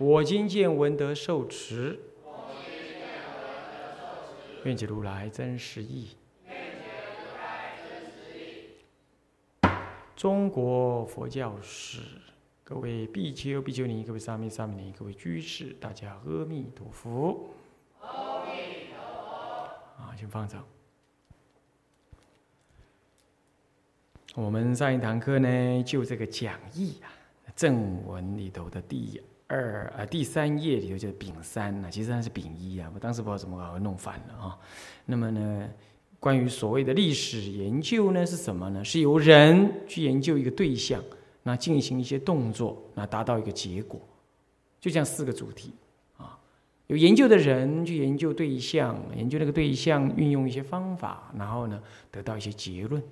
我今见闻得受持。愿解如来真实义。中国佛教史，各位比丘、比丘尼，各位沙弥、沙弥尼，各位居士，大家阿弥陀佛。阿弥陀佛。啊，请放掌。我们上一堂课呢，就这个讲义啊，正文里头的第二啊第三页里头就是丙三呐，其实它是丙一啊，我当时不知道怎么搞，弄反了啊。那么呢？关于所谓的历史研究呢，是什么呢？是由人去研究一个对象，那进行一些动作，那达到一个结果，就这样四个主题啊。有研究的人去研究对象，研究那个对象，运用一些方法，然后呢，得到一些结论，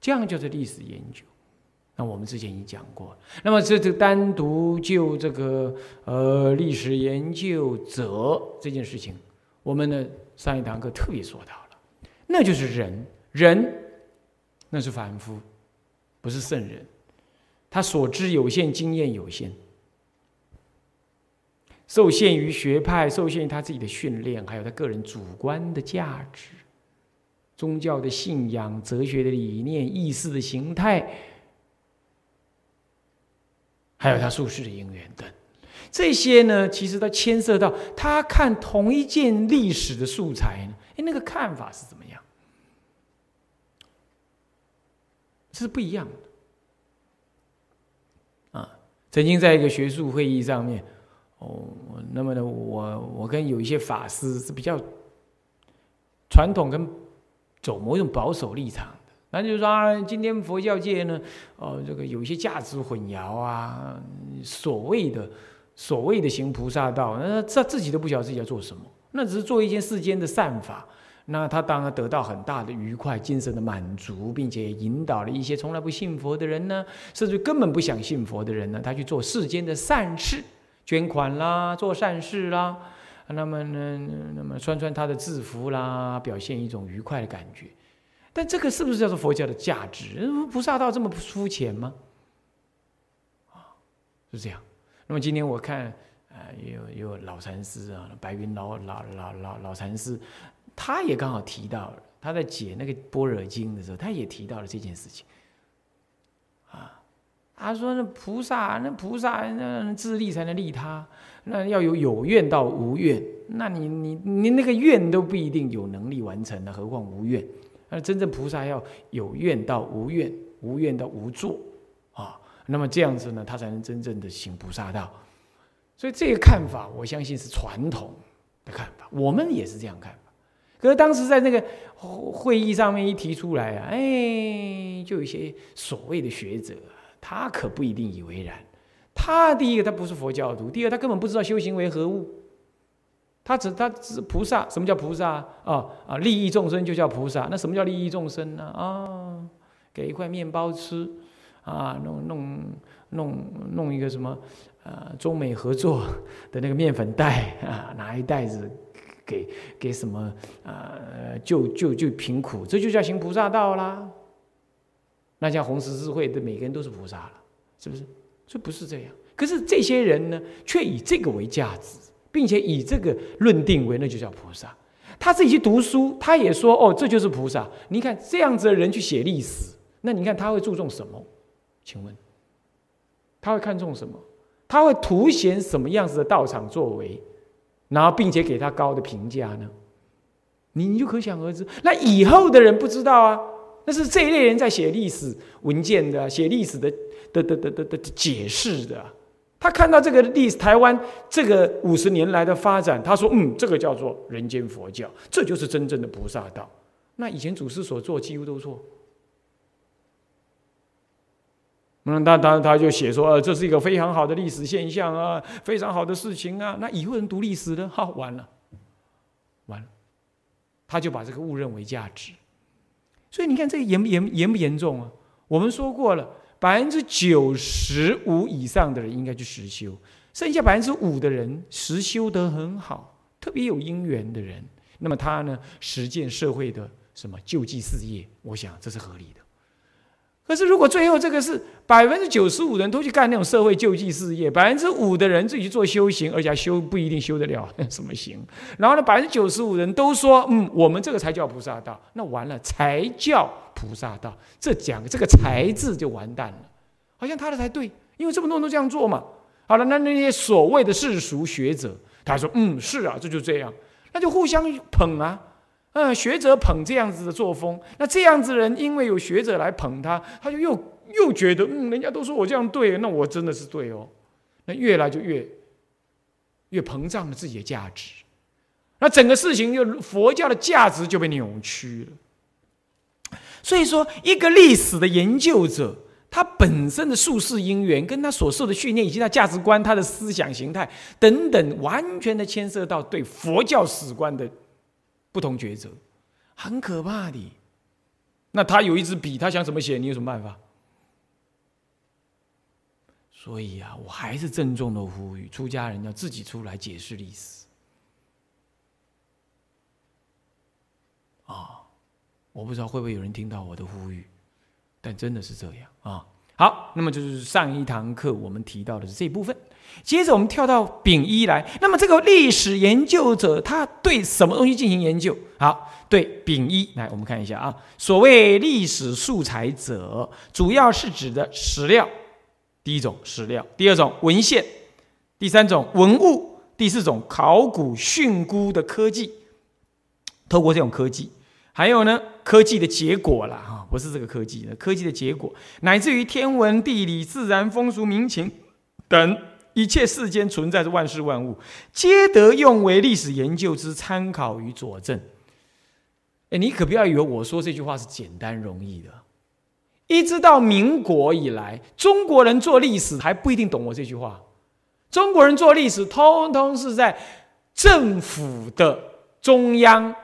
这样就是历史研究。那我们之前已经讲过，那么这这单独就这个呃历史研究者这件事情，我们呢上一堂课特别说到了。那就是人，人那是凡夫，不是圣人。他所知有限，经验有限，受限于学派，受限于他自己的训练，还有他个人主观的价值、宗教的信仰、哲学的理念、意识的形态，还有他术士的因缘等。这些呢，其实都牵涉到他看同一件历史的素材呢，哎，那个看法是怎么样？是不一样的。啊，曾经在一个学术会议上面，哦，那么呢，我我跟有一些法师是比较传统跟走某种保守立场，那就是说啊，今天佛教界呢，哦，这个有一些价值混淆啊，所谓的。所谓的行菩萨道，那他自己都不晓得自己要做什么，那只是做一件世间的善法。那他当然得到很大的愉快、精神的满足，并且引导了一些从来不信佛的人呢，甚至根本不想信佛的人呢，他去做世间的善事，捐款啦，做善事啦。那么呢，那么穿穿他的制服啦，表现一种愉快的感觉。但这个是不是叫做佛教的价值？菩萨道这么肤浅吗？啊，是这样。那么今天我看，呃，有有老禅师啊，白云老老老老老禅师，他也刚好提到，他在解那个般若经的时候，他也提到了这件事情。啊，他说那菩萨，那菩萨那自利才能利他，那要有有愿到无愿，那你你你那个愿都不一定有能力完成的，何况无愿？那真正菩萨要有愿到无愿，无愿到无作啊。那么这样子呢，他才能真正的行菩萨道。所以这个看法，我相信是传统的看法，我们也是这样看法。可是当时在那个会议上面一提出来啊，哎，就有一些所谓的学者，他可不一定以为然。他第一个他不是佛教徒，第二他根本不知道修行为何物。他只他只菩萨，什么叫菩萨啊？啊，利益众生就叫菩萨。那什么叫利益众生呢？啊，给一块面包吃。啊，弄弄弄弄一个什么，呃，中美合作的那个面粉袋啊，拿一袋子给给什么，呃，救救救贫苦，这就叫行菩萨道啦。那像红十字会的每个人都是菩萨了，是不是？这不是这样。可是这些人呢，却以这个为价值，并且以这个论定为那就叫菩萨。他自己去读书，他也说哦，这就是菩萨。你看这样子的人去写历史，那你看他会注重什么？请问，他会看重什么？他会凸显什么样子的道场作为，然后并且给他高的评价呢？你你就可想而知。那以后的人不知道啊，那是这一类人在写历史文件的，写历史的的的的的的解释的。他看到这个历史台湾这个五十年来的发展，他说：“嗯，这个叫做人间佛教，这就是真正的菩萨道。”那以前祖师所做几乎都错。那他他他就写说，呃，这是一个非常好的历史现象啊，非常好的事情啊。那以后人读历史呢，好完了，完了，他就把这个误认为价值。所以你看这个严不严严不严重啊？我们说过了，百分之九十五以上的人应该去实修，剩下百分之五的人实修得很好，特别有因缘的人，那么他呢实践社会的什么救济事业，我想这是合理的。可是，如果最后这个是百分之九十五人都去干那种社会救济事业，百分之五的人自己去做修行，而且还修不一定修得了 什么行，然后呢，百分之九十五人都说，嗯，我们这个才叫菩萨道，那完了，才叫菩萨道，这讲这个“才”字就完蛋了，好像他的才对，因为这么多人都这样做嘛。好了，那那些所谓的世俗学者，他说，嗯，是啊，这就这样，那就互相捧啊。嗯，学者捧这样子的作风，那这样子的人因为有学者来捧他，他就又又觉得，嗯，人家都说我这样对，那我真的是对哦。那越来就越越膨胀了自己的价值，那整个事情就佛教的价值就被扭曲了。所以说，一个历史的研究者，他本身的术士因缘，跟他所受的训练，以及他价值观、他的思想形态等等，完全的牵涉到对佛教史观的。不同抉择，很可怕的。那他有一支笔，他想怎么写，你有什么办法？所以啊，我还是郑重的呼吁，出家人要自己出来解释历史。啊，我不知道会不会有人听到我的呼吁，但真的是这样啊。好，那么就是上一堂课我们提到的是这部分。接着我们跳到丙一来，那么这个历史研究者他对什么东西进行研究？好，对丙一来，我们看一下啊。所谓历史素材者，主要是指的史料，第一种史料，第二种文献，第三种文物，第四种考古训诂的科技。透过这种科技，还有呢科技的结果了哈，不是这个科技的科技的结果，乃至于天文地理、自然风俗民情等。一切世间存在着万事万物，皆得用为历史研究之参考与佐证。哎，你可不要以为我说这句话是简单容易的。一直到民国以来，中国人做历史还不一定懂我这句话。中国人做历史，通通是在政府的中央。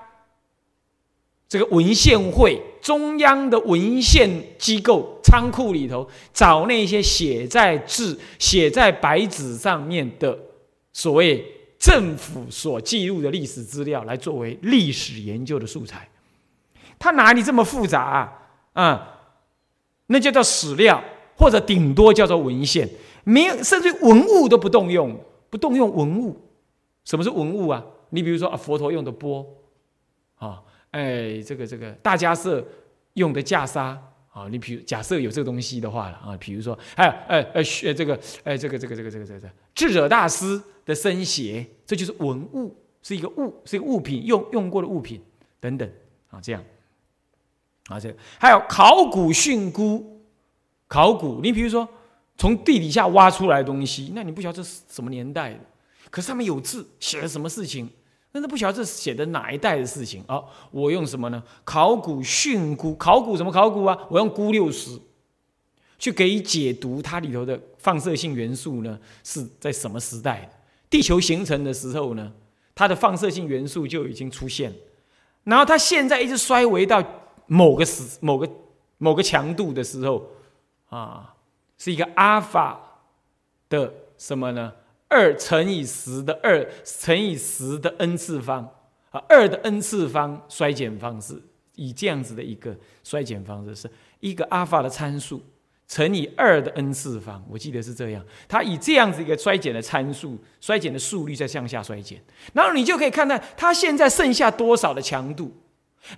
这个文献会中央的文献机构仓库里头找那些写在字、写在白纸上面的所谓政府所记录的历史资料，来作为历史研究的素材。它哪里这么复杂啊？啊，那叫做史料，或者顶多叫做文献，没有甚至文物都不动用，不动用文物。什么是文物啊？你比如说啊，佛陀用的钵，啊。哎，这个这个大家社用的袈裟啊，你比如假设有这个东西的话了啊，比如说还有哎哎学这个哎这个这个这个这个这个智者大师的僧鞋，这就是文物，是一个物，是一个物品，用用过的物品等等啊，这样啊这还有考古训诂，考古，你比如说从地底下挖出来的东西，那你不晓得这是什么年代的，可是上面有字，写了什么事情。那都不晓得这是写的哪一代的事情啊？我用什么呢？考古训诂，考古什么考古啊？我用钴六十去给解读它里头的放射性元素呢？是在什么时代？地球形成的时候呢？它的放射性元素就已经出现，然后它现在一直衰微到某个时、某个某个强度的时候啊，是一个阿尔法的什么呢？二乘以十的二乘以十的 n 次方啊，二的 n 次方衰减方式，以这样子的一个衰减方式，是一个阿尔法的参数乘以二的 n 次方，我记得是这样。它以这样子一个衰减的参数，衰减的速率在向下衰减，然后你就可以看到它现在剩下多少的强度，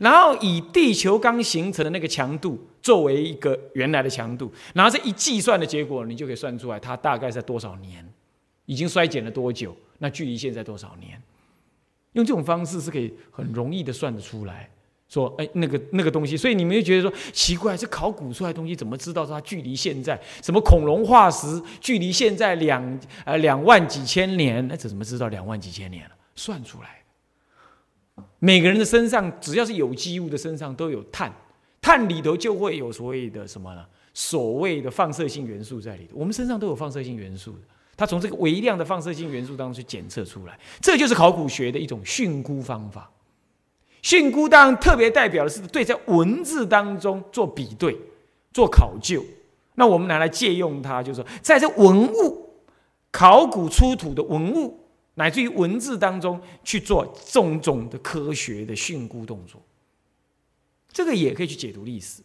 然后以地球刚形成的那个强度作为一个原来的强度，然后这一计算的结果，你就可以算出来它大概在多少年。已经衰减了多久？那距离现在多少年？用这种方式是可以很容易的算得出来。说，哎，那个那个东西，所以你们就觉得说奇怪，这考古出来的东西怎么知道它距离现在什么恐龙化石距离现在两呃两万几千年？那怎么知道两万几千年了？算出来。每个人的身上只要是有机物的身上都有碳，碳里头就会有所谓的什么呢？所谓的放射性元素在里头。我们身上都有放射性元素的，它从这个微量的放射性元素当中去检测出来，这就是考古学的一种训估方法。训估当然特别代表的是对在文字当中做比对、做考究。那我们拿来借用它，就是说，在这文物考古出土的文物，乃至于文字当中去做种种的科学的训估动作，这个也可以去解读历史。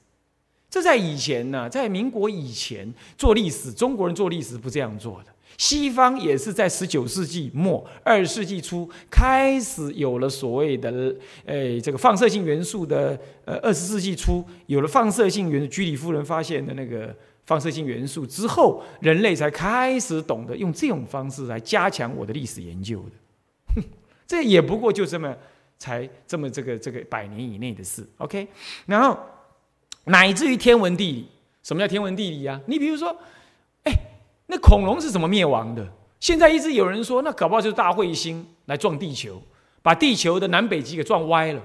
这在以前呢，在民国以前做历史，中国人做历史不这样做的。西方也是在十九世纪末、二十世纪初开始有了所谓的，呃，这个放射性元素的，呃，二十世纪初有了放射性元素，居里夫人发现的那个。放射性元素之后，人类才开始懂得用这种方式来加强我的历史研究的。这也不过就这么才这么这个这个百年以内的事。OK，然后乃至于天文地理，什么叫天文地理啊？你比如说，哎，那恐龙是怎么灭亡的？现在一直有人说，那搞不好就是大彗星来撞地球，把地球的南北极给撞歪了。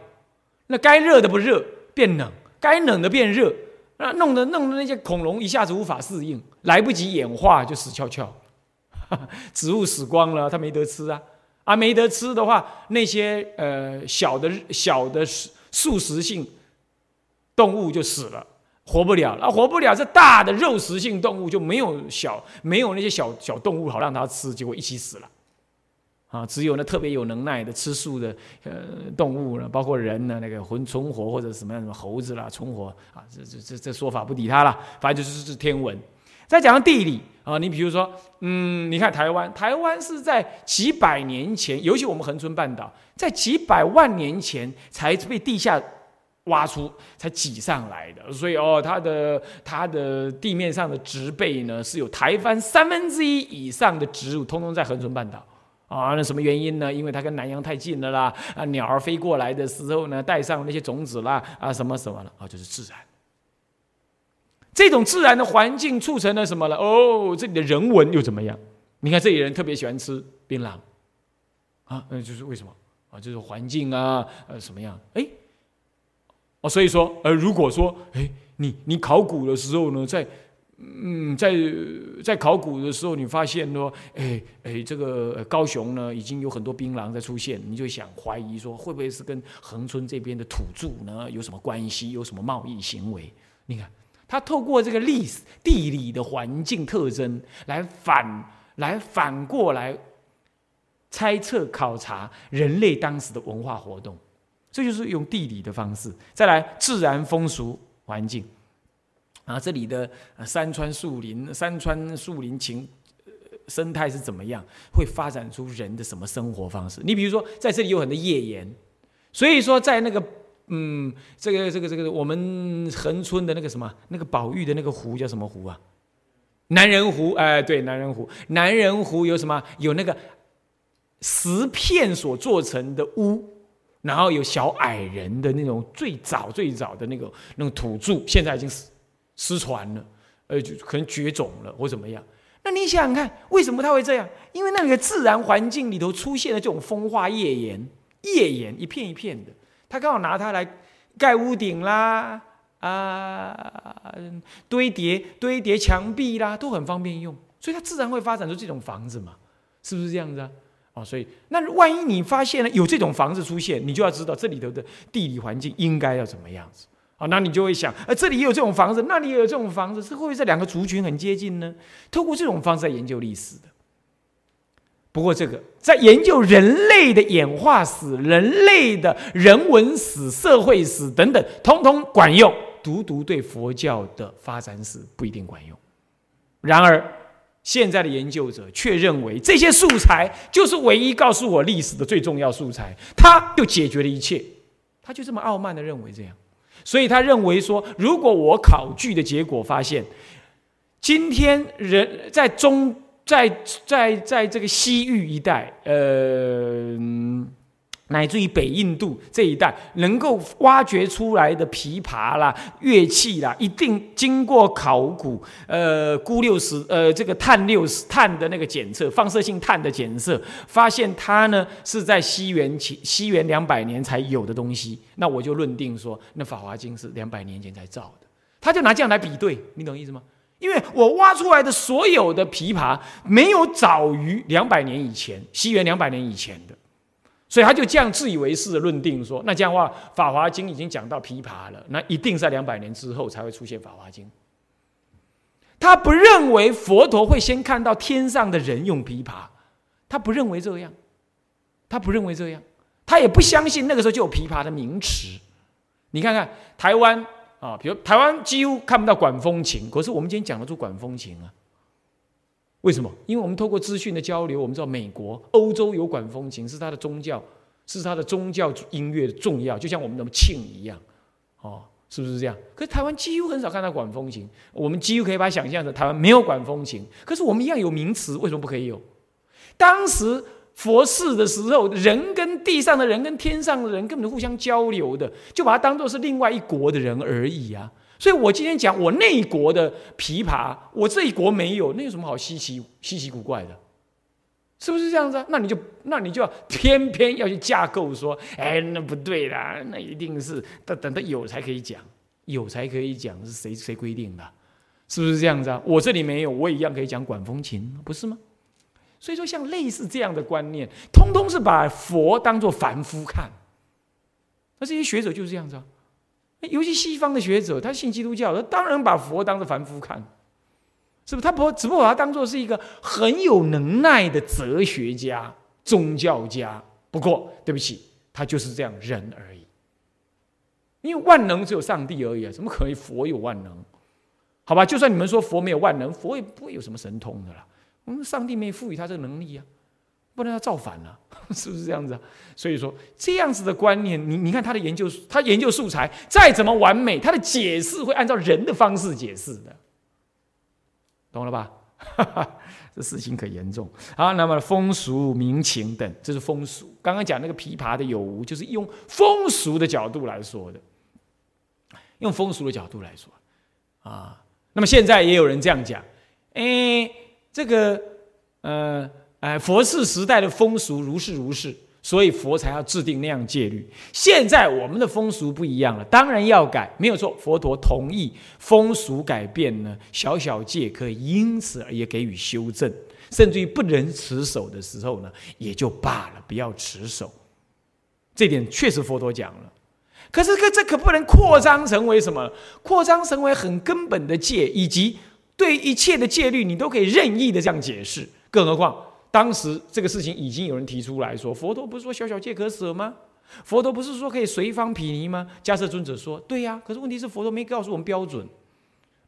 那该热的不热，变冷；该冷的变热。那弄得弄得那些恐龙一下子无法适应，来不及演化就死翘翘，植物死光了，它没得吃啊！啊，没得吃的话，那些呃小的小的素食性动物就死了，活不了。那活不了，这大的肉食性动物就没有小没有那些小小动物好让它吃，结果一起死了。啊，只有那特别有能耐的吃素的呃动物呢，包括人呢，那个魂存活或者什么样什么猴子啦存活啊，这这这这说法不理他了，反正就是是天文。再讲到地理啊，你比如说，嗯，你看台湾，台湾是在几百年前，尤其我们恒春半岛，在几百万年前才被地下挖出，才挤上来的，所以哦，它的它的地面上的植被呢，是有台湾三分之一以上的植物，通通在恒春半岛。啊，那什么原因呢？因为它跟南洋太近了啦。啊，鸟儿飞过来的时候呢，带上那些种子啦，啊，什么什么了？啊，就是自然。这种自然的环境促成了什么了？哦，这里的人文又怎么样？你看这里人特别喜欢吃槟榔，啊，那就是为什么？啊，就是环境啊，呃，什么样？哎，哦，所以说，呃，如果说，哎，你你考古的时候呢，在嗯，在在考古的时候，你发现说，哎哎，这个高雄呢，已经有很多槟榔在出现，你就想怀疑说，会不会是跟恒春这边的土著呢有什么关系，有什么贸易行为？你看，他透过这个历史地理的环境特征来反来反过来猜测考察人类当时的文化活动，这就是用地理的方式。再来，自然风俗环境。啊，这里的山川树林、山川树林情生态是怎么样？会发展出人的什么生活方式？你比如说，在这里有很多页岩，所以说在那个嗯，这个这个这个我们横村的那个什么那个宝玉的那个湖叫什么湖啊？南人湖，哎，对，南人湖，南人湖有什么？有那个石片所做成的屋，然后有小矮人的那种最早最早的那个那种土著，现在已经失。失传了，呃，就可能绝种了或怎么样？那你想想看，为什么它会这样？因为那个自然环境里头出现了这种风化页岩，页岩一片一片的，他刚好拿它来盖屋顶啦，啊，堆叠堆叠墙壁啦，都很方便用，所以它自然会发展出这种房子嘛，是不是这样子啊？哦，所以那万一你发现了有这种房子出现，你就要知道这里头的地理环境应该要怎么样子。啊，那你就会想，呃，这里也有这种房子，那里也有这种房子，是会不会这两个族群很接近呢？透过这种方式来研究历史的。不过，这个在研究人类的演化史、人类的人文史、社会史等等，通通管用，独独对佛教的发展史不一定管用。然而，现在的研究者却认为，这些素材就是唯一告诉我历史的最重要素材，它就解决了一切。他就这么傲慢的认为这样。所以他认为说，如果我考据的结果发现，今天人在中在在在这个西域一带，呃。乃至于北印度这一带能够挖掘出来的琵琶啦、乐器啦，一定经过考古，呃，钴六十，呃，这个碳六十碳的那个检测，放射性碳的检测，发现它呢是在西元前西元两百年才有的东西，那我就认定说，那《法华经》是两百年前才造的。他就拿这样来比对，你懂意思吗？因为我挖出来的所有的琵琶没有早于两百年以前，西元两百年以前的，所以他就这样自以为是的论定说，那这样的话，《法华经》已经讲到琵琶了，那一定在两百年之后才会出现《法华经》。他不认为佛陀会先看到天上的人用琵琶，他不认为这样，他不认为这样，他也不相信那个时候就有琵琶的名词。你看看台湾。啊，比如台湾几乎看不到管风琴，可是我们今天讲得出管风琴啊？为什么？因为我们透过资讯的交流，我们知道美国、欧洲有管风琴，是它的宗教，是它的宗教音乐的重要，就像我们的庆一样，哦，是不是这样？可是台湾几乎很少看到管风琴，我们几乎可以把它想象成台湾没有管风琴，可是我们一样有名词，为什么不可以有？当时。佛事的时候，人跟地上的人跟天上的人根本互相交流的，就把它当做是另外一国的人而已啊。所以我今天讲我那一国的琵琶，我这一国没有，那有什么好稀奇稀奇古怪的？是不是这样子啊？那你就那你就要偏偏要去架构说，哎，那不对啦，那一定是等等到有才可以讲，有才可以讲，是谁谁规定的？是不是这样子啊？我这里没有，我也一样可以讲管风琴，不是吗？所以说，像类似这样的观念，通通是把佛当做凡夫看。那这些学者就是这样子啊，尤其西方的学者，他信基督教，他当然把佛当做凡夫看，是不是？他不只不过把他当做是一个很有能耐的哲学家、宗教家。不过，对不起，他就是这样人而已。因为万能只有上帝而已啊，怎么可能佛有万能？好吧，就算你们说佛没有万能，佛也不会有什么神通的啦。我们上帝没赋予他这个能力呀，不能要造反了，是不是这样子啊？所以说这样子的观念，你你看他的研究，他研究素材再怎么完美，他的解释会按照人的方式解释的，懂了吧？这事情可严重。好，那么风俗民情等，这是风俗。刚刚讲那个琵琶的有无，就是用风俗的角度来说的，用风俗的角度来说啊。那么现在也有人这样讲，哎。这个，呃，哎，佛世时代的风俗如是如是，所以佛才要制定那样戒律。现在我们的风俗不一样了，当然要改，没有错。佛陀同意风俗改变呢，小小戒可以因此而也给予修正，甚至于不能持守的时候呢，也就罢了，不要持守。这点确实佛陀讲了，可是可这可不能扩张成为什么？扩张成为很根本的戒，以及。对一切的戒律，你都可以任意的这样解释。更何况当时这个事情已经有人提出来说，佛陀不是说小小戒可舍吗？佛陀不是说可以随方毗尼吗？迦摄尊者说：“对呀。”可是问题是佛陀没告诉我们标准。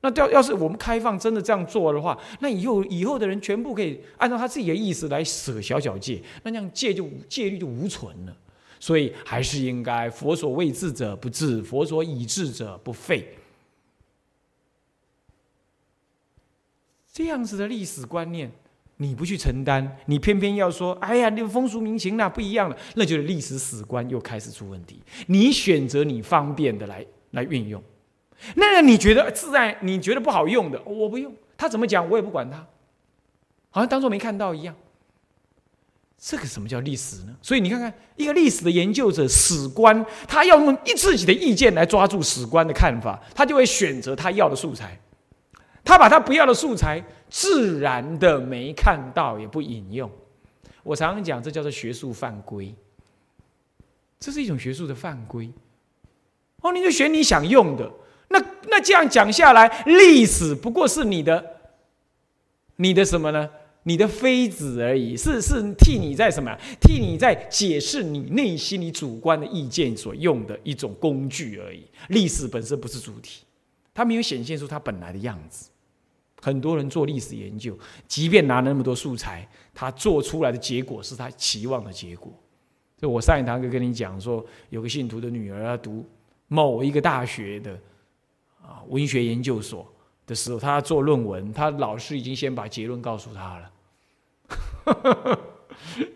那要要是我们开放真的这样做的话，那以后以后的人全部可以按照他自己的意思来舍小小戒，那这样戒就戒律就无存了。所以还是应该佛所未治者不治，佛所已治者不废。这样子的历史观念，你不去承担，你偏偏要说：“哎呀，那个风俗民情那不一样了。”那就是历史史观又开始出问题。你选择你方便的来来运用，那你觉得自然，你觉得不好用的，我不用。他怎么讲，我也不管他，好像当做没看到一样。这个什么叫历史呢？所以你看看，一个历史的研究者、史观，他要用一自己的意见来抓住史观的看法，他就会选择他要的素材。他把他不要的素材自然的没看到，也不引用。我常常讲，这叫做学术犯规。这是一种学术的犯规。哦，你就选你想用的。那那这样讲下来，历史不过是你的，你的什么呢？你的妃子而已，是是替你在什么？替你在解释你内心你主观的意见所用的一种工具而已。历史本身不是主体，它没有显现出它本来的样子。很多人做历史研究，即便拿了那么多素材，他做出来的结果是他期望的结果。就我上一堂课跟你讲说，有个信徒的女儿要读某一个大学的啊文学研究所的时候，他做论文，他老师已经先把结论告诉他了。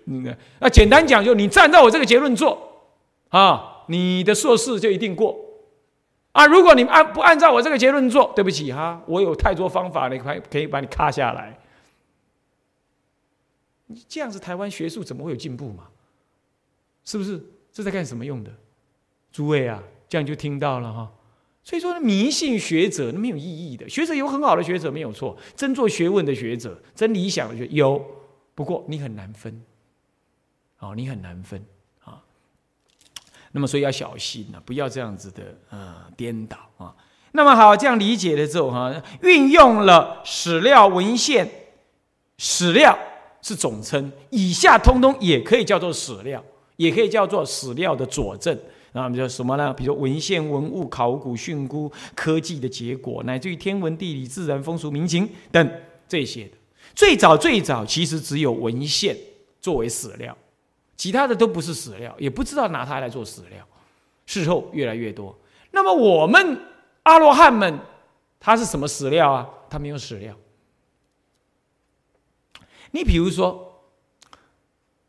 那简单讲，就你站在我这个结论做啊，你的硕士就一定过。啊！如果你按不按照我这个结论做，对不起哈，我有太多方法，你可可以把你卡下来。你这样子，台湾学术怎么会有进步嘛？是不是？这在干什么用的？诸位啊，这样就听到了哈。所以说，迷信学者那没有意义的。学者有很好的学者没有错，真做学问的学者，真理想的学有，不过你很难分，哦，你很难分。那么所以要小心啊，不要这样子的呃颠倒啊。那么好，这样理解了之后哈，运用了史料文献，史料是总称，以下通通也可以叫做史料，也可以叫做史料的佐证。啊，比如什么呢？比如文献、文物、考古、训诂、科技的结果，乃至于天文、地理、自然、风俗、民情等这些的。最早最早，其实只有文献作为史料，其他的都不是史料，也不知道拿它来做史料。事后越来越多。那么我们。阿罗汉们，他是什么史料啊？他没有史料。你比如说，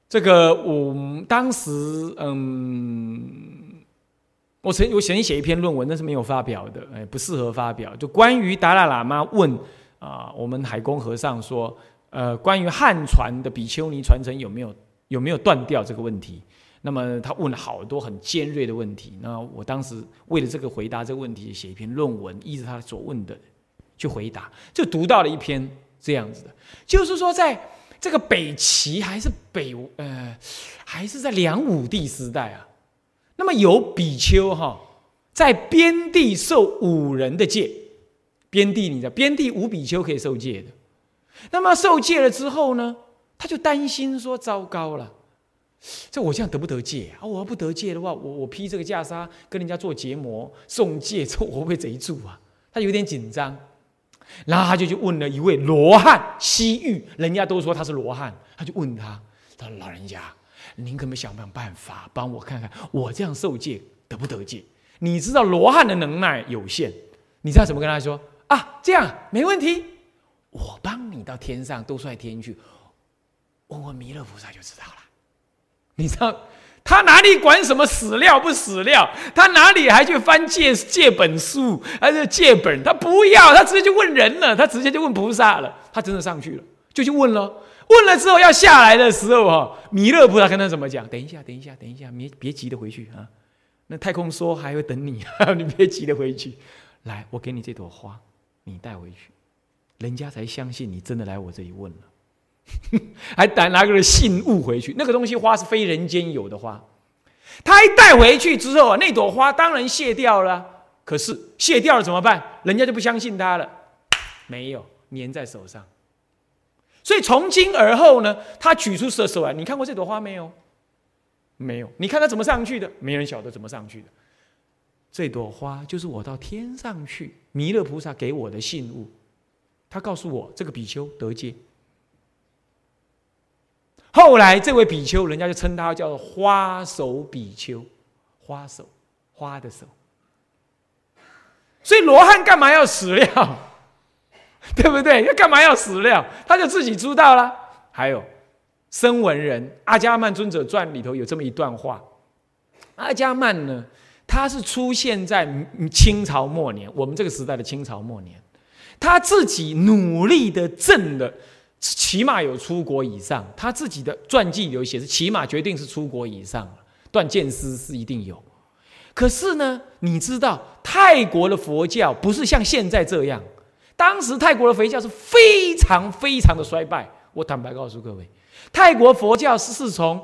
这个我当时，嗯，我曾我曾经写一篇论文，但是没有发表的，哎，不适合发表。就关于达赖喇嘛问啊，我们海公和尚说，呃，关于汉传的比丘尼传承有没有有没有断掉这个问题。那么他问了好多很尖锐的问题，那我当时为了这个回答这个问题，写一篇论文，依着他所问的去回答，就读到了一篇这样子的，就是说在这个北齐还是北呃还是在梁武帝时代啊，那么有比丘哈在边地受五人的戒，边地你知道边地五比丘可以受戒的，那么受戒了之后呢，他就担心说糟糕了。这我这样得不得戒啊？我要不得戒的话，我我披这个袈裟跟人家做结膜送戒，这我会不会贼住啊？他有点紧张，然后他就去问了一位罗汉西域，人家都说他是罗汉，他就问他，他说：“老人家，您可不可以想想办法帮我看看，我这样受戒得不得戒？你知道罗汉的能耐有限，你知道怎么跟他说啊？这样没问题，我帮你到天上都率天去，问问弥勒菩萨就知道了。”你知道他哪里管什么史料不史料？他哪里还去翻借借本书还是借本？他不要，他直接就问人了，他直接就问菩萨了。他真的上去了，就去问了。问了之后要下来的时候，哈，弥勒菩萨跟他怎么讲？等一下，等一下，等一下，别别急着回去啊！那太空说还会等你，你别急着回去。来，我给你这朵花，你带回去，人家才相信你真的来我这里问了。还带拿个信物回去，那个东西花是非人间有的花，他一带回去之后啊，那朵花当然谢掉了。可是谢掉了怎么办？人家就不相信他了，没有粘在手上。所以从今而后呢，他举出手手来，你看过这朵花没有？没有。你看他怎么上去的？没人晓得怎么上去的。这朵花就是我到天上去，弥勒菩萨给我的信物。他告诉我，这个比丘得戒。后来这位比丘，人家就称他叫做花手比丘，花手，花的手。所以罗汉干嘛要史料？对不对？要干嘛要史料？他就自己知道了。还有，声闻人阿伽曼尊者传里头有这么一段话。阿伽曼呢，他是出现在清朝末年，我们这个时代的清朝末年，他自己努力的挣的。起码有出国以上，他自己的传记有写是起码决定是出国以上断剑师是一定有，可是呢，你知道泰国的佛教不是像现在这样，当时泰国的佛教是非常非常的衰败。我坦白告诉各位，泰国佛教是是从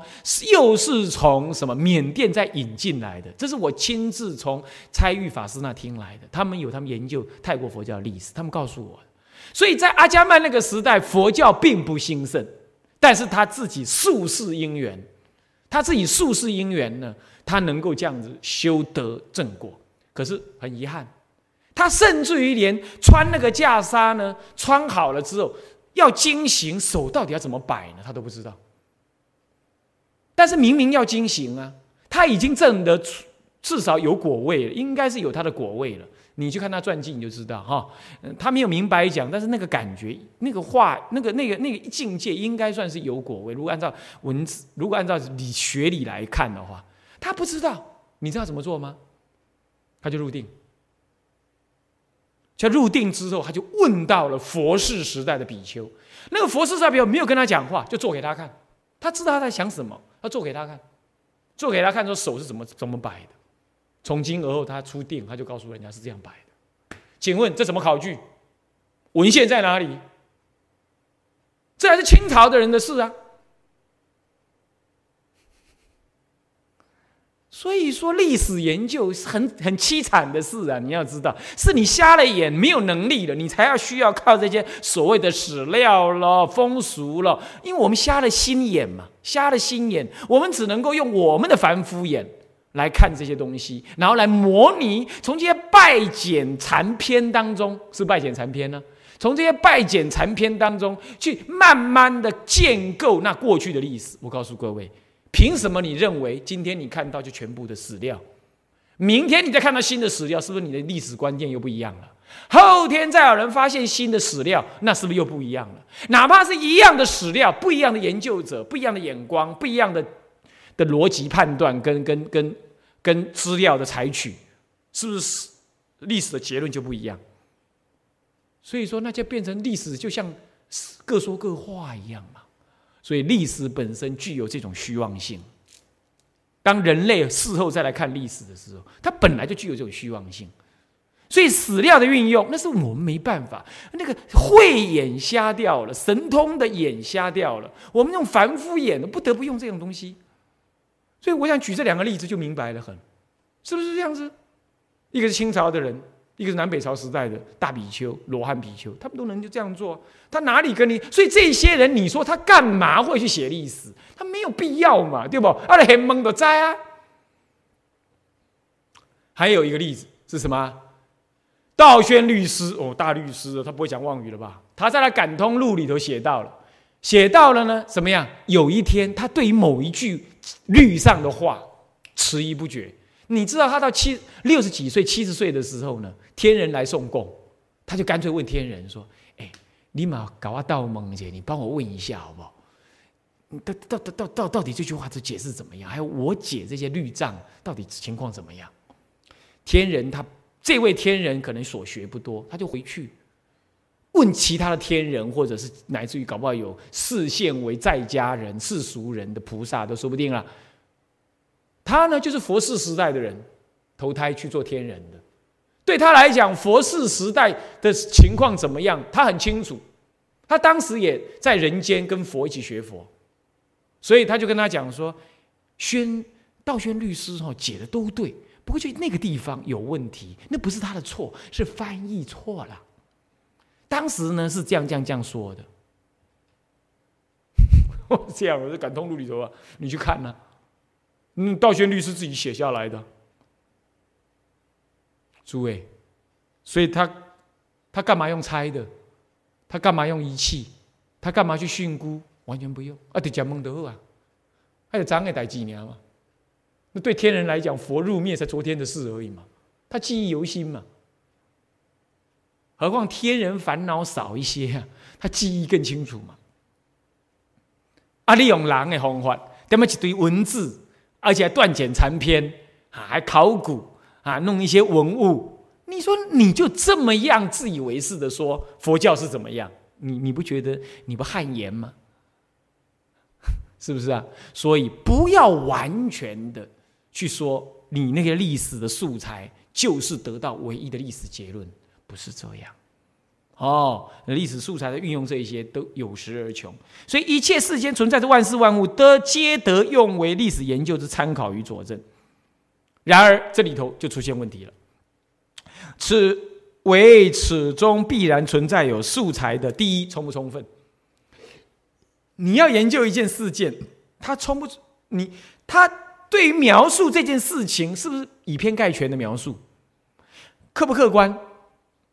又是从什么缅甸再引进来的，这是我亲自从差玉法师那听来的。他们有他们研究泰国佛教的历史，他们告诉我。所以在阿伽曼那个时代，佛教并不兴盛，但是他自己宿世因缘，他自己宿世因缘呢，他能够这样子修得正果。可是很遗憾，他甚至于连穿那个袈裟呢，穿好了之后要经行，手到底要怎么摆呢？他都不知道。但是明明要经行啊，他已经证得至少有果位了，应该是有他的果位了。你去看他传记，你就知道哈，他没有明白讲，但是那个感觉、那个话、那个、那个、那个境界，应该算是有果位。如果按照文字，如果按照理学理来看的话，他不知道，你知道怎么做吗？他就入定，就入定之后，他就问到了佛世时代的比丘，那个佛世代比丘没有跟他讲话，就做给他看，他知道他在想什么，他做给他看，做给他看，说手是怎么怎么摆的。从今而后他出定，他就告诉人家是这样摆的。请问这怎么考据？文献在哪里？这还是清朝的人的事啊。所以说，历史研究是很很凄惨的事啊！你要知道，是你瞎了眼，没有能力了，你才要需要靠这些所谓的史料了、风俗了。因为我们瞎了心眼嘛，瞎了心眼，我们只能够用我们的凡夫眼来看这些东西，然后来模拟从这些拜简残篇当中，是拜简残篇呢？从这些拜简残篇当中去慢慢的建构那过去的历史。我告诉各位。凭什么你认为今天你看到就全部的史料，明天你再看到新的史料，是不是你的历史观念又不一样了？后天再有人发现新的史料，那是不是又不一样了？哪怕是一样的史料，不一样的研究者，不一样的眼光，不一样的的逻辑判断跟跟跟跟资料的采取，是不是历史的结论就不一样？所以说，那就变成历史就像各说各话一样嘛。所以历史本身具有这种虚妄性。当人类事后再来看历史的时候，它本来就具有这种虚妄性。所以史料的运用，那是我们没办法。那个慧眼瞎掉了，神通的眼瞎掉了，我们用凡夫眼不得不用这种东西。所以我想举这两个例子就明白了很，是不是这样子？一个是清朝的人。一个是南北朝时代的大比丘、罗汉比丘，他们都能就这样做，他哪里跟你？所以这些人，你说他干嘛会去写历史？他没有必要嘛，对不？阿很懵的在啊。还有一个例子是什么？道宣律师哦，大律师，他不会讲妄语了吧？他在那《感通录》里头写到了，写到了呢，怎么样？有一天，他对于某一句律上的话迟疑不决。你知道他到七六十几岁、七十岁的时候呢，天人来送供，他就干脆问天人说：“哎，你马搞阿道梦姐，你帮我问一下好不好？到到到到到到底这句话的解释怎么样？还有我解这些律藏到底情况怎么样？”天人他这位天人可能所学不多，他就回去问其他的天人，或者是乃至于搞不好有视线为在家人、世俗人的菩萨都说不定了。他呢，就是佛世时代的人，投胎去做天人的。对他来讲，佛世时代的情况怎么样，他很清楚。他当时也在人间跟佛一起学佛，所以他就跟他讲说：“宣道宣律师哦解的都对，不过就那个地方有问题，那不是他的错，是翻译错了。当时呢是这样这样这样说的。这样，我在感通录里头啊，你去看呢。”嗯，道宣律师自己写下来的，诸位，所以他他干嘛用猜的？他干嘛用仪器？他干嘛去训估？完全不用，啊，得讲蒙德啊，还有张爱代几年嘛？那对天人来讲，佛入灭才昨天的事而已嘛，他记忆犹新嘛。何况天人烦恼少一些啊，他记忆更清楚嘛。啊，利用人的方法，点么一堆文字？而且还断简残篇啊，还考古啊，弄一些文物。你说你就这么样自以为是的说佛教是怎么样？你你不觉得你不汗颜吗？是不是啊？所以不要完全的去说你那个历史的素材就是得到唯一的历史结论，不是这样。哦，历史素材的运用，这一些都有时而穷，所以一切世间存在的万事万物，都皆得用为历史研究之参考与佐证。然而这里头就出现问题了，此为此中必然存在有素材的第一充不充分？你要研究一件事件，它充不你，它对于描述这件事情是不是以偏概全的描述，客不客观？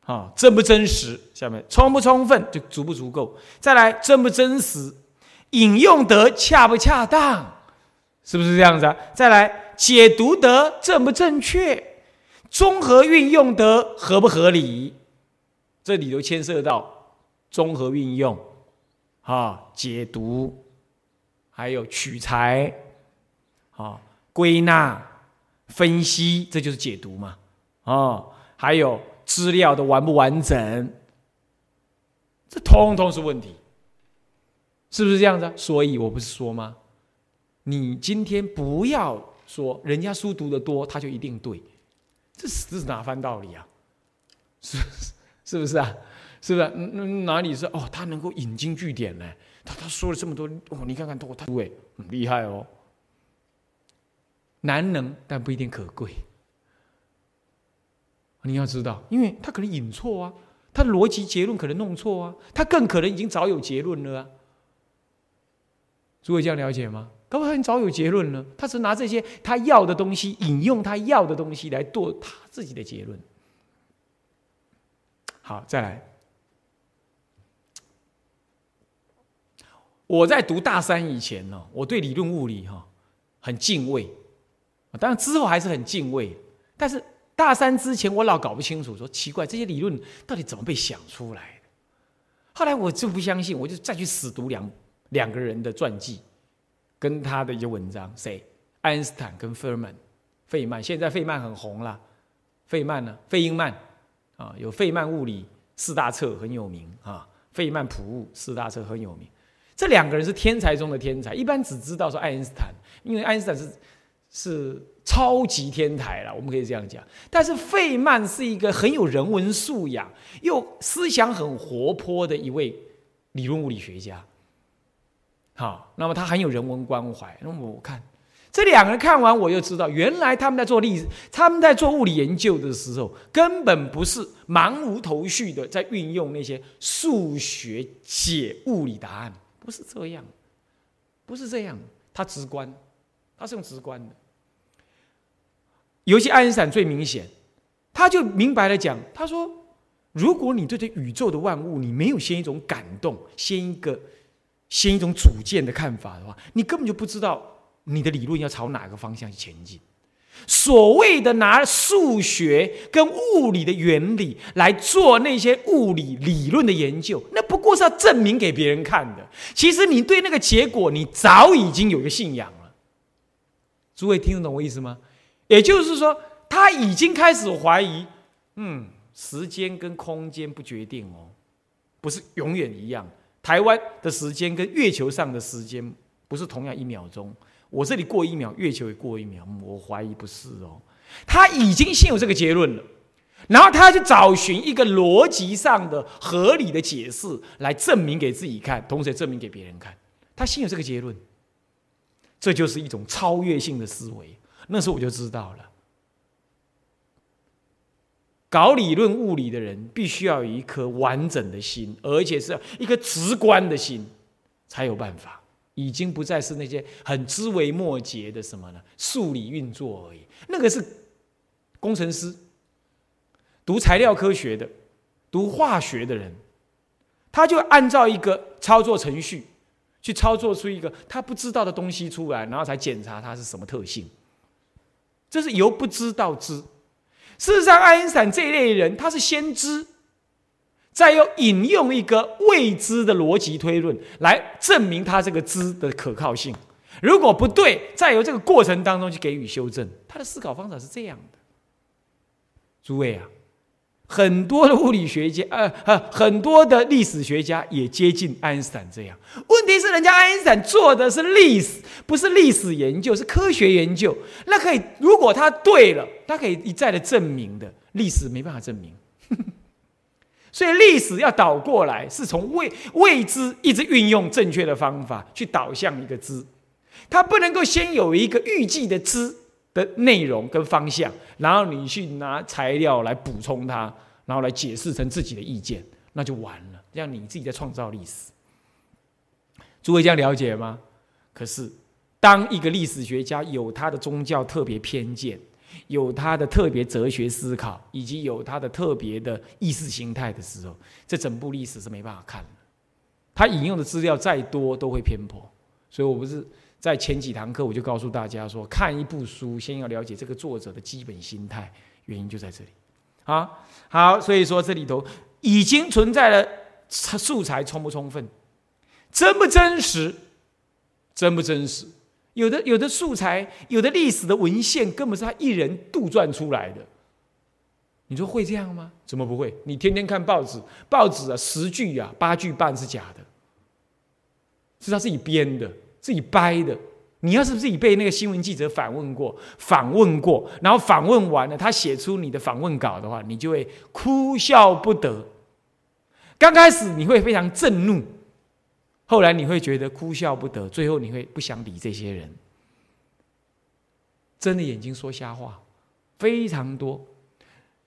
啊，真不真实？下面充不充分就足不足够？再来，真不真实？引用得恰不恰当？是不是这样子啊？再来，解读得正不正确？综合运用得合不合理？这里头牵涉到综合运用，啊，解读，还有取材，啊，归纳、分析，这就是解读嘛？啊，还有。资料的完不完整，这通通是问题，是不是这样子？所以我不是说吗？你今天不要说人家书读的多，他就一定对，这这是哪番道理啊？是是不是啊？是不是？嗯哪里是？哦，他能够引经据典呢？他他说了这么多，哦，你看看，他他对，很厉害哦。难能，但不一定可贵。你要知道，因为他可能引错啊，他的逻辑结论可能弄错啊，他更可能已经早有结论了啊。诸位这样了解吗？搞不好你早有结论了，他只拿这些他要的东西，引用他要的东西来做他自己的结论。好，再来。我在读大三以前呢，我对理论物理哈很敬畏，当然之后还是很敬畏，但是。大三之前，我老搞不清楚，说奇怪，这些理论到底怎么被想出来的？后来我就不相信，我就再去死读两两个人的传记，跟他的一些文章，谁？爱因斯坦跟费曼，费曼现在费曼很红了，费曼呢？费因曼啊，有费曼物理四大册很有名啊，费曼普物四大册很有名。这两个人是天才中的天才，一般只知道说爱因斯坦，因为爱因斯坦是是。超级天才了，我们可以这样讲。但是费曼是一个很有人文素养又思想很活泼的一位理论物理学家。好，那么他很有人文关怀。那么我看这两个人看完，我又知道，原来他们在做历，他们在做物理研究的时候，根本不是茫无头绪的在运用那些数学解物理答案，不是这样，不是这样，他直观，他是用直观的。尤其爱因斯坦最明显，他就明白了讲，他说：如果你对这宇宙的万物，你没有先一种感动，先一个，先一种主见的看法的话，你根本就不知道你的理论要朝哪个方向去前进。所谓的拿数学跟物理的原理来做那些物理理论的研究，那不过是要证明给别人看的。其实你对那个结果，你早已经有一个信仰了。诸位听得懂我意思吗？也就是说，他已经开始怀疑，嗯，时间跟空间不决定哦，不是永远一样。台湾的时间跟月球上的时间不是同样一秒钟，我这里过一秒，月球也过一秒，我怀疑不是哦。他已经先有这个结论了，然后他去找寻一个逻辑上的合理的解释来证明给自己看，同时也证明给别人看。他先有这个结论，这就是一种超越性的思维。那时候我就知道了，搞理论物理的人必须要有一颗完整的心，而且是一颗直观的心，才有办法。已经不再是那些很枝微末节的什么呢？数理运作而已。那个是工程师，读材料科学的，读化学的人，他就按照一个操作程序去操作出一个他不知道的东西出来，然后才检查它是什么特性。这是由不知道知。事实上，爱因斯坦这一类人，他是先知，再又引用一个未知的逻辑推论来证明他这个知的可靠性。如果不对，再由这个过程当中去给予修正。他的思考方法是这样的。诸位啊。很多的物理学家，呃呃，很多的历史学家也接近爱因斯坦这样。问题是，人家爱因斯坦做的是历史，不是历史研究，是科学研究。那可以，如果他对了，他可以一再的证明的。历史没办法证明，所以历史要倒过来，是从未未知一直运用正确的方法去导向一个知。他不能够先有一个预计的知。的内容跟方向，然后你去拿材料来补充它，然后来解释成自己的意见，那就完了。这样你自己在创造历史。诸位这样了解吗？可是，当一个历史学家有他的宗教特别偏见，有他的特别哲学思考，以及有他的特别的意识形态的时候，这整部历史是没办法看的。他引用的资料再多，都会偏颇。所以我不是。在前几堂课，我就告诉大家说，看一部书，先要了解这个作者的基本心态，原因就在这里。啊，好，所以说这里头已经存在了素材充不充分，真不真实，真不真实？有的有的素材，有的历史的文献根本是他一人杜撰出来的。你说会这样吗？怎么不会？你天天看报纸，报纸啊，十句啊，八句半是假的，是他自己编的。自己掰的，你要是不是已被那个新闻记者反问过、访问过，然后访问完了，他写出你的访问稿的话，你就会哭笑不得。刚开始你会非常震怒，后来你会觉得哭笑不得，最后你会不想理这些人。睁着眼睛说瞎话，非常多。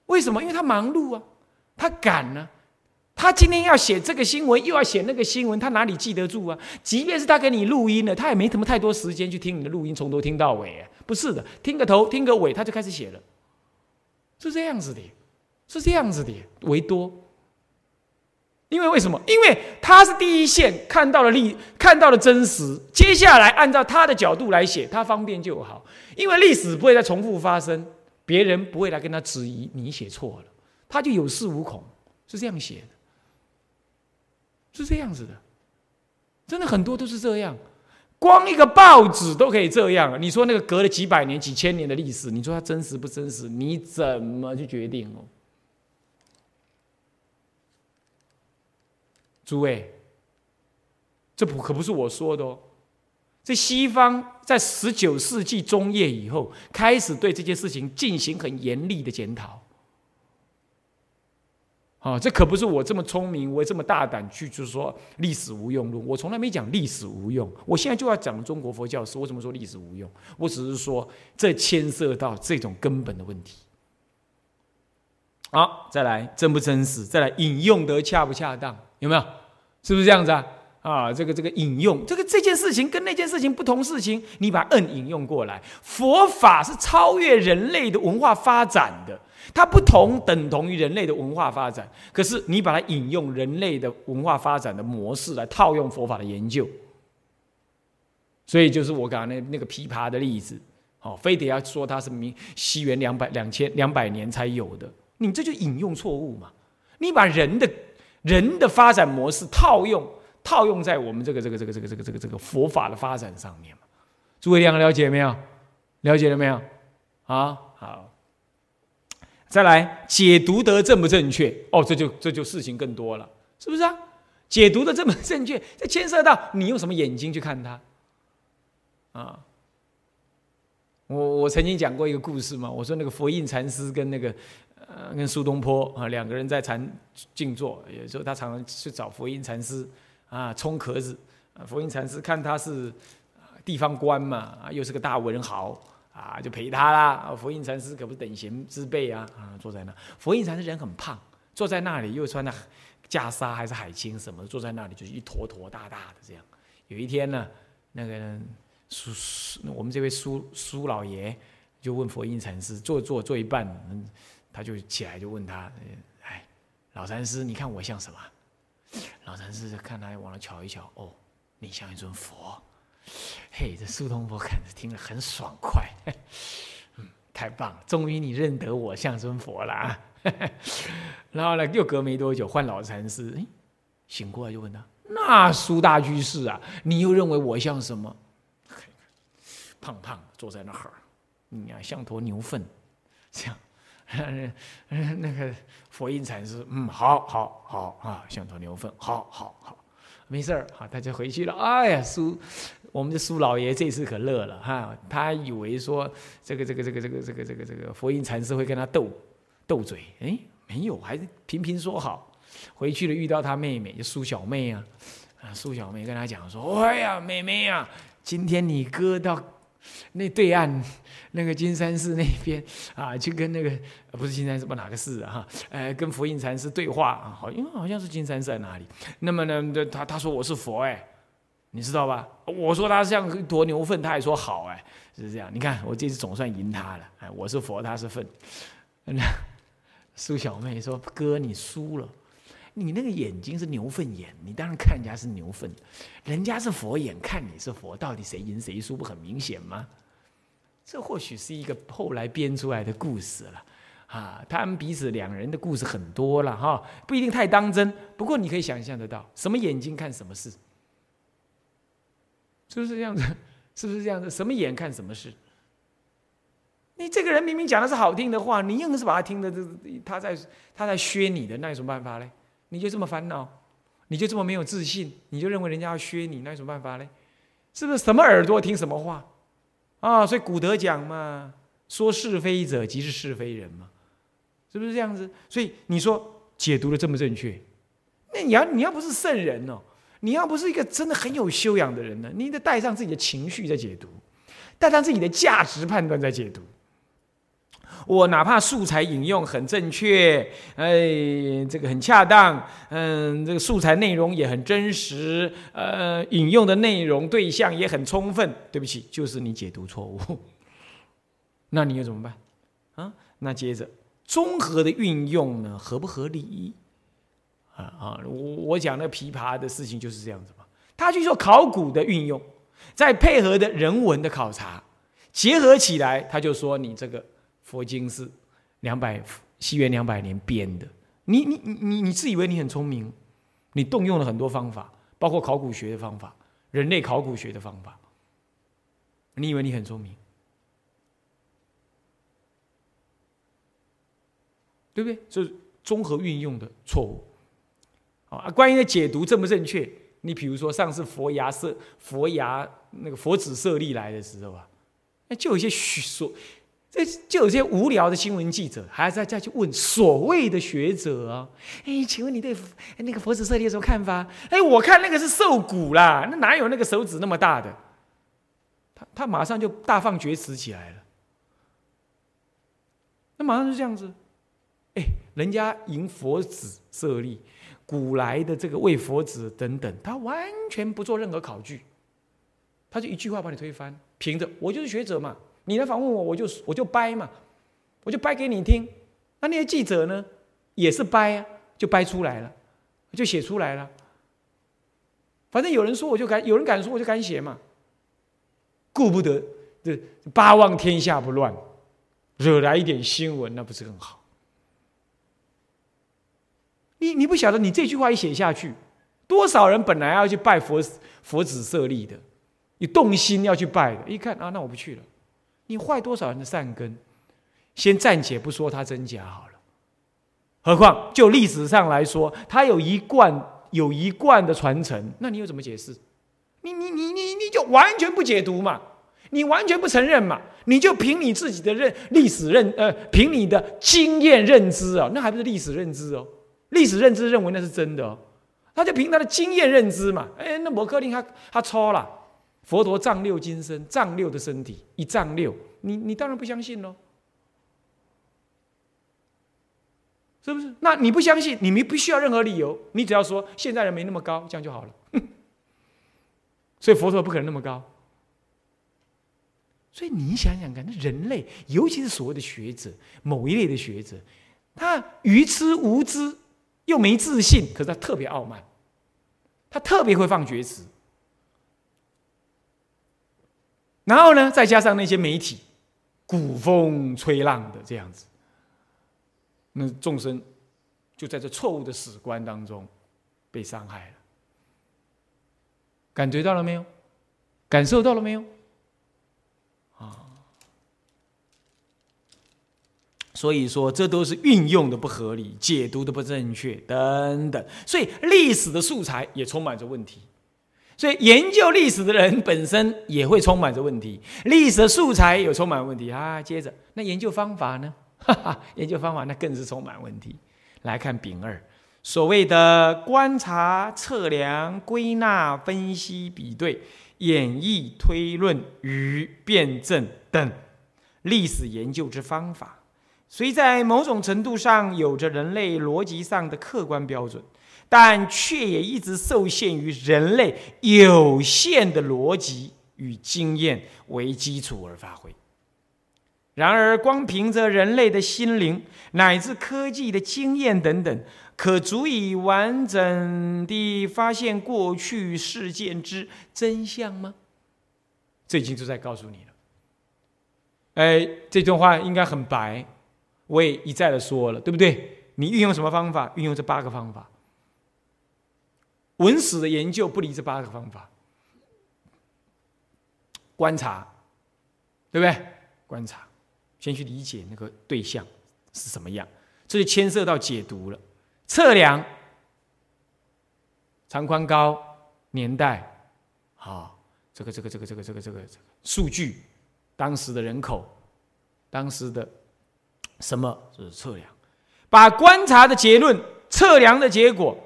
为什么？因为他忙碌啊，他赶呢。他今天要写这个新闻，又要写那个新闻，他哪里记得住啊？即便是他给你录音了，他也没什么太多时间去听你的录音，从头听到尾。不是的，听个头，听个尾，他就开始写了，是这样子的，是这样子的，为多。因为为什么？因为他是第一线看到了历，看到了真实，接下来按照他的角度来写，他方便就好。因为历史不会再重复发生，别人不会来跟他质疑你写错了，他就有恃无恐，是这样写的。是这样子的，真的很多都是这样，光一个报纸都可以这样。你说那个隔了几百年、几千年的历史，你说它真实不真实？你怎么去决定哦？诸位，这不可不是我说的哦。这西方在十九世纪中叶以后，开始对这件事情进行很严厉的检讨。啊，这可不是我这么聪明，我这么大胆去就是说历史无用论。我从来没讲历史无用，我现在就要讲中国佛教史。为什么说历史无用？我只是说这牵涉到这种根本的问题。好，再来真不真实？再来引用得恰不恰当？有没有？是不是这样子啊？啊，这个这个引用，这个这件事情跟那件事情不同事情，你把嗯引用过来，佛法是超越人类的文化发展的。它不同等同于人类的文化发展，可是你把它引用人类的文化发展的模式来套用佛法的研究，所以就是我刚刚那那个琵琶的例子，哦，非得要说它是明西元两百两千两百年才有的，你这就引用错误嘛？你把人的人的发展模式套用套用在我们这个这个这个这个这个这个这个佛法的发展上面？诸位两个了解没有？了解了没有？啊，好。再来解读得正不正确？哦，这就这就事情更多了，是不是啊？解读的这么正确，这牵涉到你用什么眼睛去看它啊？我我曾经讲过一个故事嘛，我说那个佛印禅师跟那个呃跟苏东坡啊两个人在禅静坐，有时候他常常去找佛印禅师啊充壳子，啊佛印禅师看他是地方官嘛，又是个大文豪。啊，就陪他啦！佛印禅师可不是等闲之辈啊！啊，坐在那，佛印禅师人很胖，坐在那里又穿那袈裟还是海青什么，坐在那里就是一坨坨大大的这样。有一天呢，那个苏苏，我们这位苏苏老爷就问佛印禅师，坐坐坐一半，他就起来就问他：“哎，老禅师，你看我像什么？”老禅师看他往那瞧一瞧，哦，你像一尊佛。嘿，这苏东坡看着听了很爽快，嗯，太棒了，终于你认得我像尊佛了啊！然后呢，又隔没多久换老禅师，哎，醒过来就问他：“那苏大居士啊，你又认为我像什么？” 胖胖坐在那儿，你啊像坨牛粪，这样。那个佛印禅师，嗯，好好好啊，像坨牛粪，好好好。没事儿，好，他就回去了。哎呀，苏，我们的苏老爷这次可乐了哈，他以为说这个这个这个这个这个这个这个佛印禅师会跟他斗斗嘴，哎，没有，还是频频说好。回去了遇到他妹妹，就苏小妹啊，啊，苏小妹跟他讲说，哎呀，妹妹啊，今天你哥到。那对岸，那个金山寺那边啊，去跟那个不是金山寺，不哪个寺啊？哈，呃，跟佛印禅师对话啊，好，因为好像是金山寺在哪里？那么呢，他他说我是佛哎，你知道吧？我说他像一坨牛粪，他也说好哎，是这样。你看我这次总算赢他了，哎，我是佛，他是粪。那苏小妹说：“哥，你输了。”你那个眼睛是牛粪眼，你当然看人家是牛粪，人家是佛眼，看你是佛，到底谁赢谁输不很明显吗？这或许是一个后来编出来的故事了，啊，他们彼此两人的故事很多了哈，不一定太当真，不过你可以想象得到，什么眼睛看什么事，是不是这样子？是不是这样子？什么眼看什么事？你这个人明明讲的是好听的话，你硬是把他听的这他在他在削你的，那有什么办法嘞？你就这么烦恼，你就这么没有自信，你就认为人家要削你，那有什么办法呢？是不是什么耳朵听什么话啊？所以古德讲嘛，说是非者即是是非人嘛，是不是这样子？所以你说解读的正不正确？那你要你要不是圣人哦，你要不是一个真的很有修养的人呢，你得带上自己的情绪在解读，带上自己的价值判断在解读。我哪怕素材引用很正确，哎，这个很恰当，嗯，这个素材内容也很真实，呃，引用的内容对象也很充分。对不起，就是你解读错误，那你又怎么办？啊，那接着综合的运用呢，合不合理？啊啊，我我讲那琵琶的事情就是这样子嘛。他去做考古的运用，再配合的人文的考察，结合起来，他就说你这个。佛经是两百西元两百年编的，你你你你自以为你很聪明，你动用了很多方法，包括考古学的方法、人类考古学的方法，你以为你很聪明，对不对？就是综合运用的错误。啊，关于的解读正不正确？你比如说上次佛牙舍佛牙那个佛子舍利来的时候啊，那就有一些许说。这就有些无聊的新闻记者，还要再去问所谓的学者啊，哎，请问你对那个佛子舍利有什么看法？哎，我看那个是瘦骨啦，那哪有那个手指那么大的？他他马上就大放厥词起来了。那马上就这样子，哎，人家迎佛子舍利，古来的这个为佛子等等，他完全不做任何考据，他就一句话把你推翻，凭着我就是学者嘛。你来访问我，我就我就掰嘛，我就掰给你听。那那些记者呢，也是掰啊，就掰出来了，就写出来了。反正有人说我就敢，有人敢说我就敢写嘛。顾不得这八望天下不乱，惹来一点新闻，那不是更好？你你不晓得，你这句话一写下去，多少人本来要去拜佛佛子设立的，你动心要去拜的，一看啊，那我不去了。你坏多少人的善根？先暂且不说它真假好了。何况就历史上来说，它有一贯有一贯的传承，那你又怎么解释？你你你你你就完全不解读嘛？你完全不承认嘛？你就凭你自己的认历史认呃，凭你的经验认知啊，那还不是历史认知哦？历史认知认为那是真的哦，他就凭他的经验认知嘛？哎，那摩克林他他抄了。佛陀藏六金身，藏六的身体，一藏六，你你当然不相信喽，是不是？那你不相信，你们不需要任何理由，你只要说现在人没那么高，这样就好了。所以佛陀不可能那么高。所以你想想看，那人类，尤其是所谓的学者，某一类的学者，他愚痴无知，又没自信，可是他特别傲慢，他特别会放厥词。然后呢，再加上那些媒体，鼓风吹浪的这样子，那众生就在这错误的史观当中被伤害了。感觉到了没有？感受到了没有？啊！所以说，这都是运用的不合理，解读的不正确等等。所以，历史的素材也充满着问题。所以，研究历史的人本身也会充满着问题，历史的素材有充满问题啊。接着，那研究方法呢？哈哈，研究方法那更是充满问题。来看丙二，所谓的观察、测量、归纳、分析、比对、演绎、推论与辩证等历史研究之方法，虽在某种程度上有着人类逻辑上的客观标准。但却也一直受限于人类有限的逻辑与经验为基础而发挥。然而，光凭着人类的心灵乃至科技的经验等等，可足以完整地发现过去事件之真相吗？这已经就在告诉你了。哎，这段话应该很白，我也一再的说了，对不对？你运用什么方法？运用这八个方法。文史的研究不离这八个方法：观察，对不对？观察，先去理解那个对象是什么样，这就牵涉到解读了。测量，长宽高、年代，啊，这个这个这个这个这个这个数据，当时的人口，当时的什么是测量，把观察的结论、测量的结果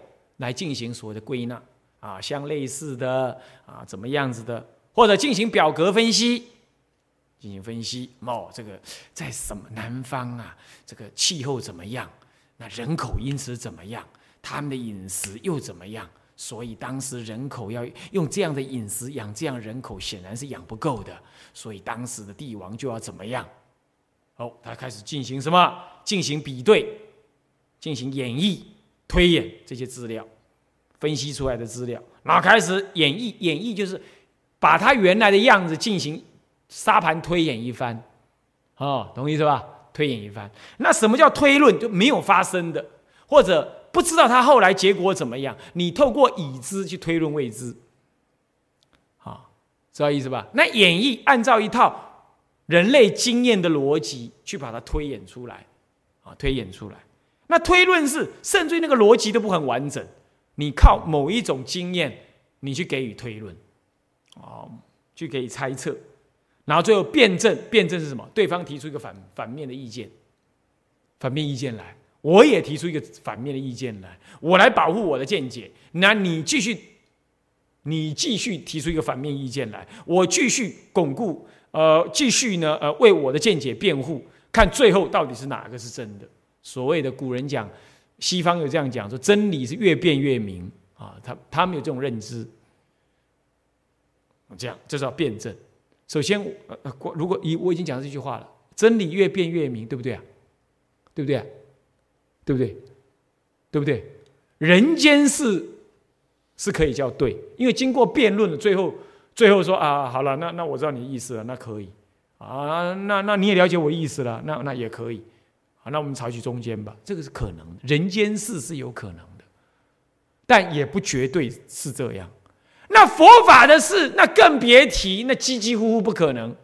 来进行所谓的归纳啊，像类似的啊怎么样子的，或者进行表格分析。进行分析哦，这个在什么南方啊？这个气候怎么样？那人口因此怎么样？他们的饮食又怎么样？所以当时人口要用这样的饮食养这样人口，显然是养不够的。所以当时的帝王就要怎么样？哦，他开始进行什么？进行比对，进行演绎、推演这些资料，分析出来的资料，然后开始演绎。演绎就是把他原来的样子进行。沙盘推演一番，哦，懂意思吧？推演一番，那什么叫推论？就没有发生的，或者不知道他后来结果怎么样。你透过已知去推论未知，啊，知道意思吧？那演绎按照一套人类经验的逻辑去把它推演出来，啊，推演出来。那推论是甚至于那个逻辑都不很完整，你靠某一种经验，你去给予推论，哦，去给予猜测。然后最后辩证，辩证是什么？对方提出一个反反面的意见，反面意见来，我也提出一个反面的意见来，我来保护我的见解。那你继续，你继续提出一个反面意见来，我继续巩固，呃，继续呢，呃，为我的见解辩护，看最后到底是哪个是真的。所谓的古人讲，西方有这样讲，说真理是越辩越明啊，他他们有这种认知，这样这叫辩证。首先，呃呃，如果以我已经讲这句话了，真理越辩越明，对不对啊？对不对？对不对？对不对？人间事是可以叫对，因为经过辩论了，最后最后说啊，好了，那那我知道你的意思了，那可以啊，那那你也了解我意思了，那那也可以啊，那我们采取中间吧，这个是可能的，人间事是有可能的，但也不绝对是这样。那佛法的事，那更别提，那几几乎乎不可能。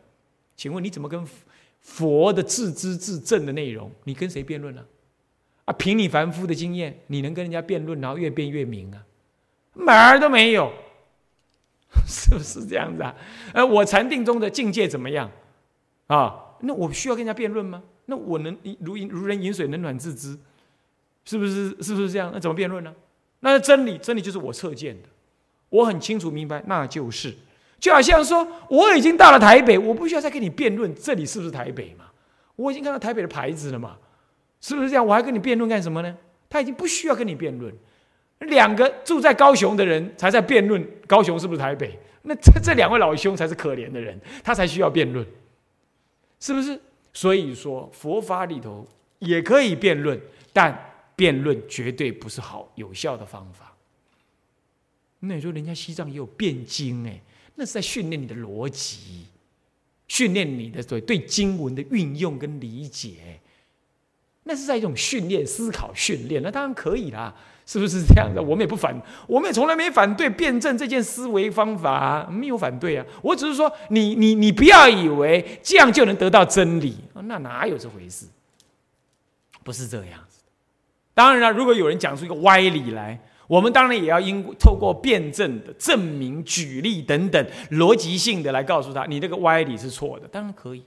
请问你怎么跟佛的自知自证的内容，你跟谁辩论呢？啊，凭你凡夫的经验，你能跟人家辩论，然后越辩越明啊？门儿都没有，是不是这样子啊？呃，我禅定中的境界怎么样啊？那我需要跟人家辩论吗？那我能如饮如人饮水，冷暖自知，是不是？是不是这样？那怎么辩论呢？那真理，真理就是我测见的。我很清楚明白，那就是，就好像说，我已经到了台北，我不需要再跟你辩论这里是不是台北嘛？我已经看到台北的牌子了嘛？是不是这样？我还跟你辩论干什么呢？他已经不需要跟你辩论。两个住在高雄的人才在辩论高雄是不是台北，那这这两位老兄才是可怜的人，他才需要辩论，是不是？所以说，佛法里头也可以辩论，但辩论绝对不是好有效的方法。那你说人家西藏也有辩经哎，那是在训练你的逻辑，训练你的对对经文的运用跟理解，那是在一种训练思考训练，那当然可以啦，是不是这样的？我们也不反，我们也从来没反对辩证这件思维方法，没有反对啊。我只是说，你你你不要以为这样就能得到真理，那哪有这回事？不是这样子。当然了，如果有人讲出一个歪理来。我们当然也要因透过辩证的证明、举例等等逻辑性的来告诉他，你这个歪理是错的。当然可以，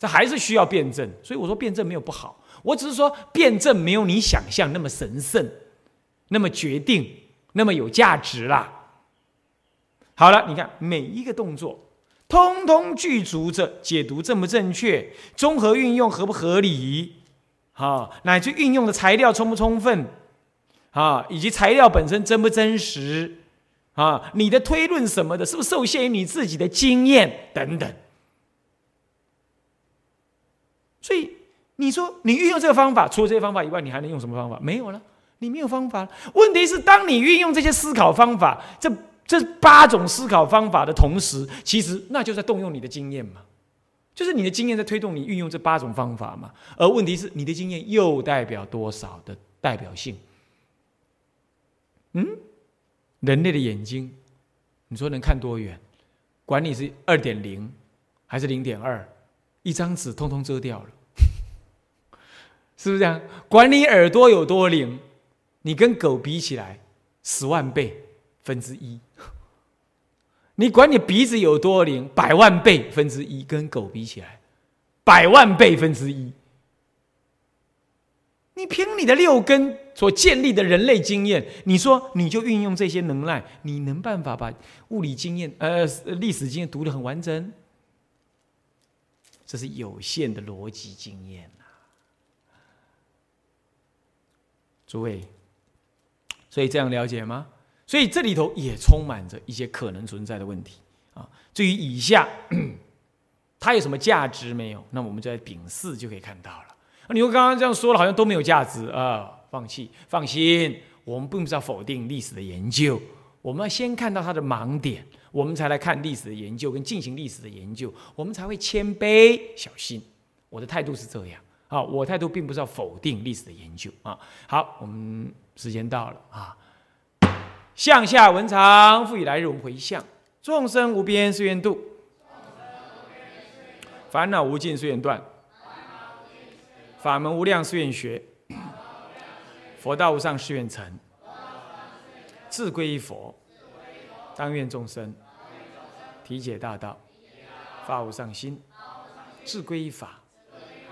这还是需要辩证。所以我说辩证没有不好，我只是说辩证没有你想象那么神圣、那么决定、那么有价值啦。好了，你看每一个动作，通通具足着解读正不正确、综合运用合不合理，好，乃至运用的材料充不充分。啊，以及材料本身真不真实，啊，你的推论什么的，是不是受限于你自己的经验等等？所以你说你运用这个方法，除了这些方法以外，你还能用什么方法？没有了，你没有方法。问题是，当你运用这些思考方法，这这八种思考方法的同时，其实那就在动用你的经验嘛，就是你的经验在推动你运用这八种方法嘛。而问题是，你的经验又代表多少的代表性？嗯，人类的眼睛，你说能看多远？管你是二点零还是零点二，一张纸通通遮掉了，是不是这样？管你耳朵有多灵，你跟狗比起来，十万倍分之一，你管你鼻子有多灵，百万倍分之一，跟狗比起来，百万倍分之一。你凭你的六根所建立的人类经验，你说你就运用这些能耐，你能办法把物理经验、呃历史经验读得很完整？这是有限的逻辑经验呐，诸位，所以这样了解吗？所以这里头也充满着一些可能存在的问题啊。至于以下，它有什么价值没有？那我们在丙四就可以看到了。你说刚刚这样说了，好像都没有价值啊！放弃，放心，我们并不是要否定历史的研究，我们要先看到它的盲点，我们才来看历史的研究跟进行历史的研究，我们才会谦卑小心。我的态度是这样啊，我态度并不是要否定历史的研究啊。好，我们时间到了啊。向下文长，复以来日，我们回向。众生无边誓愿度，烦恼无尽誓愿断。法门无量誓愿学，佛道无上誓愿成。自归依佛，当愿众生体解大道，发无上心。自归依法，